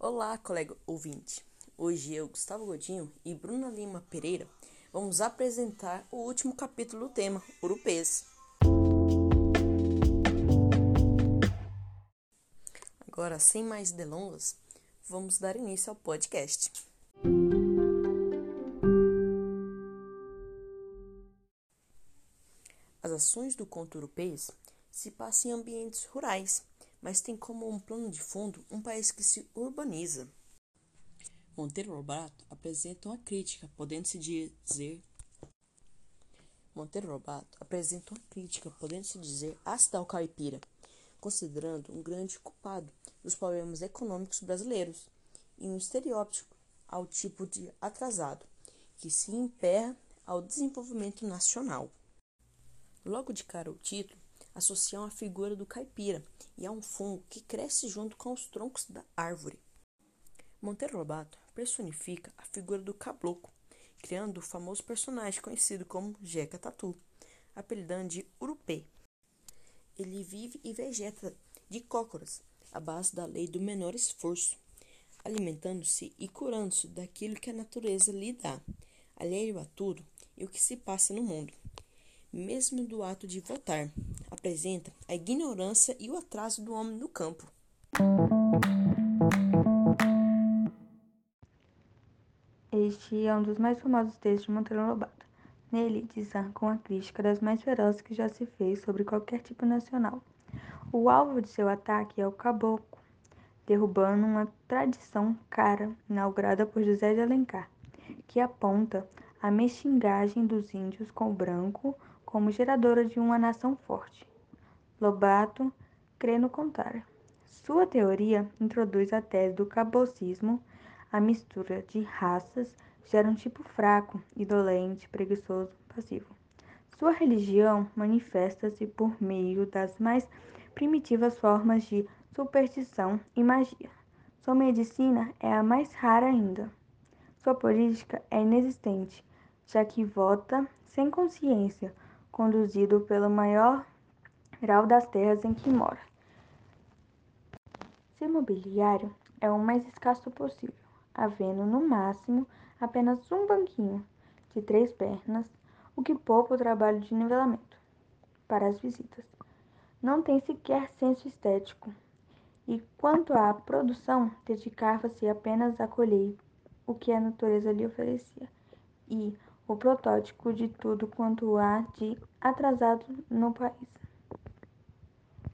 Olá, colega ouvinte. Hoje eu, Gustavo Godinho e Bruna Lima Pereira vamos apresentar o último capítulo do tema, Urupês. Agora, sem mais delongas, vamos dar início ao podcast. As ações do conto Urupês se passam em ambientes rurais mas tem como um plano de fundo um país que se urbaniza. Monteiro Lobato apresenta uma crítica, podendo-se dizer Monteiro Lobato apresenta uma crítica, podendo-se dizer ácida ao caipira, considerando um grande culpado dos problemas econômicos brasileiros e um estereótipo ao tipo de atrasado que se emperra ao desenvolvimento nacional. Logo de cara o título associam a figura do caipira e a um fungo que cresce junto com os troncos da árvore. Monteiro Lobato personifica a figura do caboclo, criando o famoso personagem conhecido como Jeca Tatu, apelidando de Urupê. Ele vive e vegeta de cócoras, à base da lei do menor esforço, alimentando-se e curando-se daquilo que a natureza lhe dá, alheio a tudo e o que se passa no mundo mesmo do ato de votar, apresenta a ignorância e o atraso do homem no campo. Este é um dos mais famosos textos de Monteiro Lobato. Nele desarcam a crítica das mais ferozes que já se fez sobre qualquer tipo nacional. O alvo de seu ataque é o caboclo, derrubando uma tradição cara inaugurada por José de Alencar, que aponta a mexingagem dos índios com o branco como geradora de uma nação forte. Lobato crê no contrário. Sua teoria introduz a tese do cabocismo, a mistura de raças gera um tipo fraco, indolente, preguiçoso, passivo. Sua religião manifesta-se por meio das mais primitivas formas de superstição e magia. Sua medicina é a mais rara ainda. Sua política é inexistente, já que vota sem consciência conduzido pelo maior grau das terras em que mora. Seu mobiliário é o mais escasso possível, havendo no máximo apenas um banquinho de três pernas, o que poupa o trabalho de nivelamento para as visitas. Não tem sequer senso estético. E quanto à produção, dedicava-se apenas a colher o que a natureza lhe oferecia e o protótipo de tudo quanto há de atrasado no país.